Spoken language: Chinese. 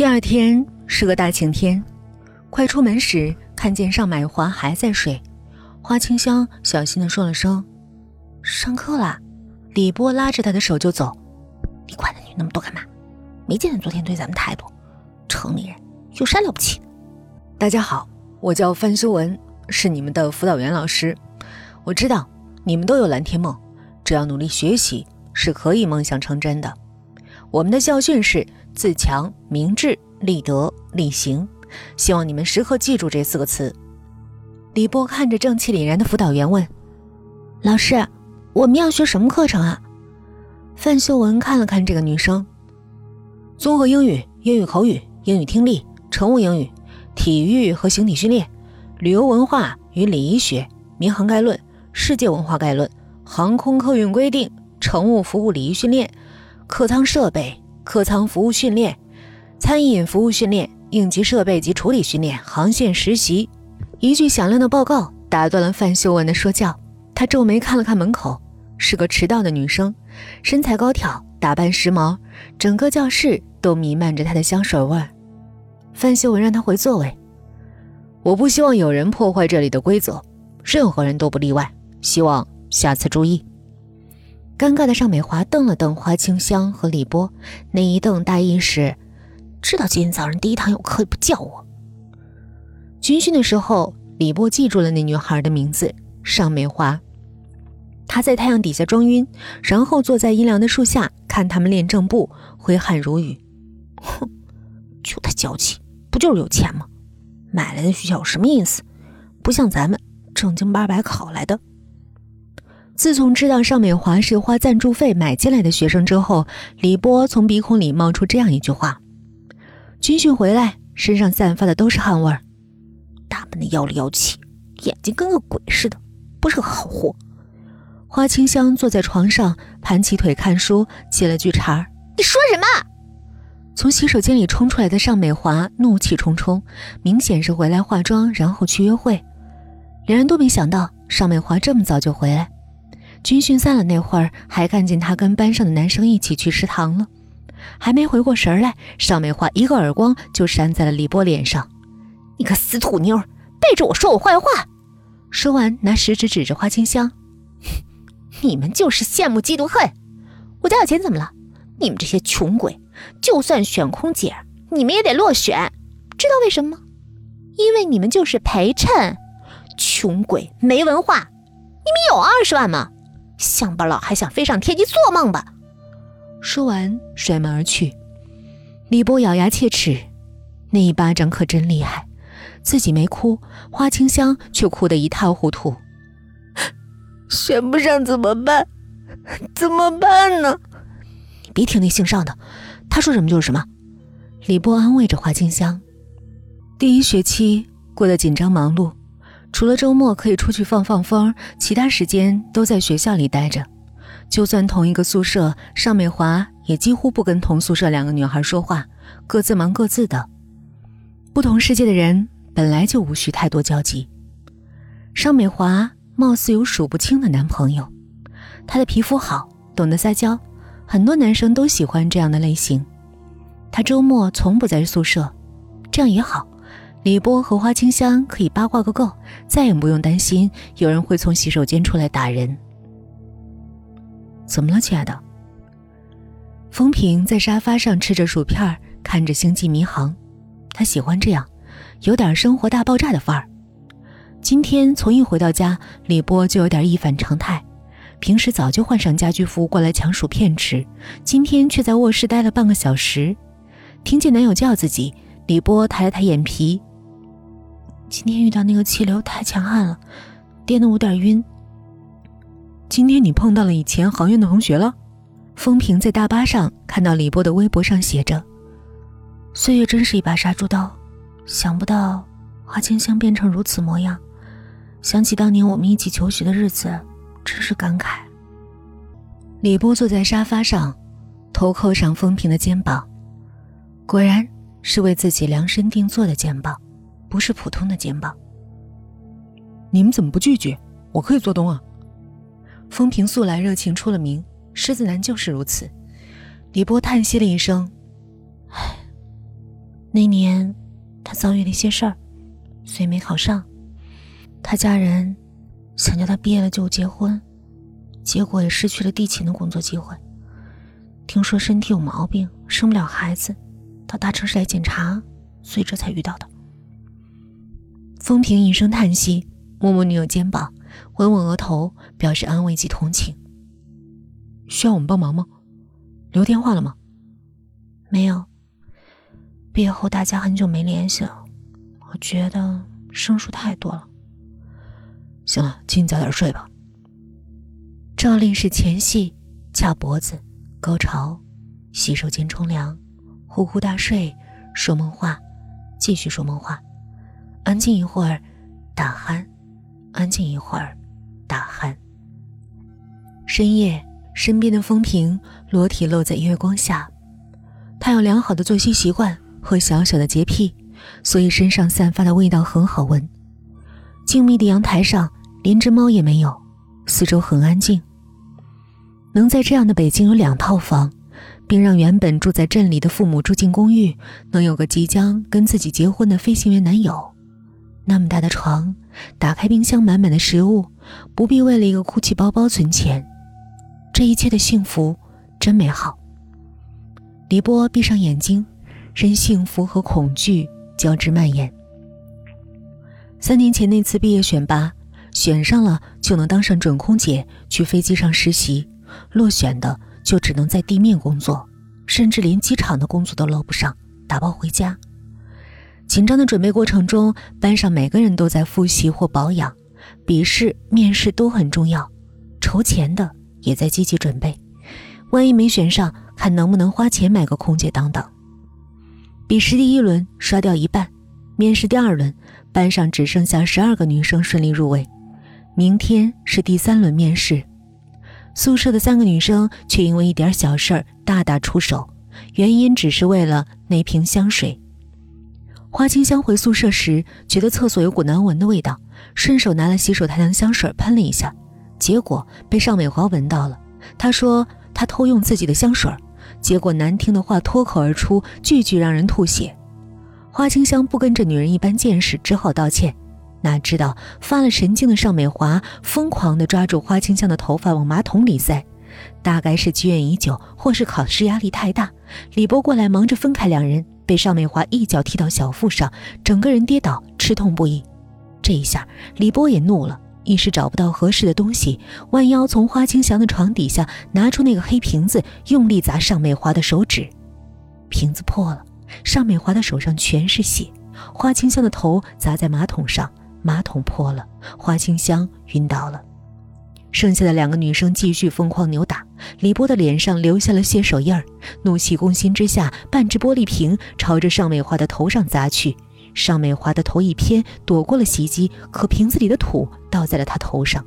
第二天是个大晴天，快出门时看见尚买华还在睡，花清香小心的说了声：“上课啦。”李波拉着他的手就走：“你管他女那么多干嘛？没见他昨天对咱们态度，城里人有啥了不起？”大家好，我叫范修文，是你们的辅导员老师。我知道你们都有蓝天梦，只要努力学习，是可以梦想成真的。我们的校训是。自强、明智、立德、立行，希望你们时刻记住这四个词。李波看着正气凛然的辅导员问：“老师，我们要学什么课程啊？”范秀文看了看这个女生：“综合英语、英语口语、英语听力、乘务英语、体育和形体训练、旅游文化与礼仪学、民航概论、世界文化概论、航空客运规定、乘务服务礼仪训练、客舱设备。”客舱服务训练、餐饮服务训练、应急设备及处理训练、航线实习。一句响亮的报告打断了范秀文的说教。她皱眉看了看门口，是个迟到的女生，身材高挑，打扮时髦，整个教室都弥漫着她的香水味儿。范秀文让她回座位。我不希望有人破坏这里的规则，任何人都不例外。希望下次注意。尴尬的尚美华瞪了瞪花清香和李波，那一瞪大意是，知道今天早上第一堂有课也不叫我。军训的时候，李波记住了那女孩的名字尚美华。他在太阳底下装晕，然后坐在阴凉的树下看他们练正步，挥汗如雨。哼，就他娇气，不就是有钱吗？买来的学校有什么意思？不像咱们正经八百考来的。自从知道尚美华是花赞助费买进来的学生之后，李波从鼻孔里冒出这样一句话：“军训回来，身上散发的都是汗味儿，打扮的妖里妖气，眼睛跟个鬼似的，不是个好货。”花清香坐在床上，盘起腿看书，接了句茬：“你说什么？”从洗手间里冲出来的尚美华怒气冲冲，明显是回来化妆，然后去约会。两人都没想到尚美华这么早就回来。军训散了那会儿，还看见他跟班上的男生一起去食堂了。还没回过神来，尚美华一个耳光就扇在了李波脸上：“你个死土妞，背着我说我坏话！”说完，拿食指指着花清香：“ 你们就是羡慕嫉妒恨。我家有钱怎么了？你们这些穷鬼，就算选空姐，你们也得落选。知道为什么吗？因为你们就是陪衬，穷鬼没文化。你们有二十万吗？”乡巴佬还想飞上天去做梦吧？说完，摔门而去。李波咬牙切齿，那一巴掌可真厉害，自己没哭，花清香却哭得一塌糊涂。选不上怎么办？怎么办呢？你别听那姓尚的，他说什么就是什么。李波安慰着花清香。第一学期过得紧张忙碌。除了周末可以出去放放风，其他时间都在学校里待着。就算同一个宿舍，尚美华也几乎不跟同宿舍两个女孩说话，各自忙各自的。不同世界的人本来就无需太多交集。尚美华貌似有数不清的男朋友，她的皮肤好，懂得撒娇，很多男生都喜欢这样的类型。她周末从不在宿舍，这样也好。李波和花清香可以八卦个够，再也不用担心有人会从洗手间出来打人。怎么了，亲爱的？风平在沙发上吃着薯片，看着《星际迷航》，他喜欢这样，有点生活大爆炸的范儿。今天从一回到家，李波就有点一反常态，平时早就换上家居服过来抢薯片吃，今天却在卧室待了半个小时。听见男友叫自己，李波抬了抬眼皮。今天遇到那个气流太强悍了，颠得我有点晕。今天你碰到了以前航院的同学了？风平在大巴上看到李波的微博上写着：“岁月真是一把杀猪刀，想不到花清香变成如此模样。想起当年我们一起求学的日子，真是感慨。”李波坐在沙发上，头靠上风平的肩膀，果然是为自己量身定做的肩膀。不是普通的肩膀。你们怎么不拒绝？我可以做东啊！风平素来热情出了名，狮子男就是如此。李波叹息了一声：“唉，那年他遭遇了一些事儿，所以没考上。他家人想叫他毕业了就结婚，结果也失去了地勤的工作机会。听说身体有毛病，生不了孩子，到大城市来检查，所以这才遇到的。风平一声叹息，摸摸女友肩膀，吻吻额头，表示安慰及同情。需要我们帮忙吗？留电话了吗？没有。毕业后大家很久没联系了，我觉得生疏太多了。行了，请你早点睡吧。照例是前戏，掐脖子。高潮，洗手间冲凉，呼呼大睡，说梦话，继续说梦话，安静一会儿，打鼾，安静一会儿，打鼾。深夜，身边的风平裸体露在月光下，他有良好的作息习惯和小小的洁癖，所以身上散发的味道很好闻。静谧的阳台上，连只猫也没有，四周很安静。能在这样的北京有两套房，并让原本住在镇里的父母住进公寓，能有个即将跟自己结婚的飞行员男友，那么大的床，打开冰箱满满的食物，不必为了一个哭泣包包存钱，这一切的幸福真美好。李波闭上眼睛，任幸福和恐惧交织蔓延。三年前那次毕业选拔，选上了就能当上准空姐，去飞机上实习。落选的就只能在地面工作，甚至连机场的工作都捞不上，打包回家。紧张的准备过程中，班上每个人都在复习或保养，笔试、面试都很重要。筹钱的也在积极准备，万一没选上，看能不能花钱买个空姐当当。笔试第一轮刷掉一半，面试第二轮，班上只剩下十二个女生顺利入围。明天是第三轮面试。宿舍的三个女生却因为一点小事儿大打出手，原因只是为了那瓶香水。花清香回宿舍时觉得厕所有股难闻的味道，顺手拿了洗手台的香水喷了一下，结果被尚美华闻到了。她说她偷用自己的香水，结果难听的话脱口而出，句句让人吐血。花清香不跟这女人一般见识，只好道歉。哪知道发了神经的尚美华疯狂地抓住花清香的头发往马桶里塞，大概是积怨已久，或是考试压力太大。李波过来忙着分开两人，被尚美华一脚踢到小腹上，整个人跌倒，吃痛不已。这一下，李波也怒了，一时找不到合适的东西，弯腰从花清香的床底下拿出那个黑瓶子，用力砸尚美华的手指，瓶子破了，尚美华的手上全是血，花清香的头砸在马桶上。马桶破了，花清香晕倒了，剩下的两个女生继续疯狂扭打。李波的脸上留下了血手印儿，怒气攻心之下，半只玻璃瓶朝着尚美华的头上砸去。尚美华的头一偏，躲过了袭击，可瓶子里的土倒在了她头上。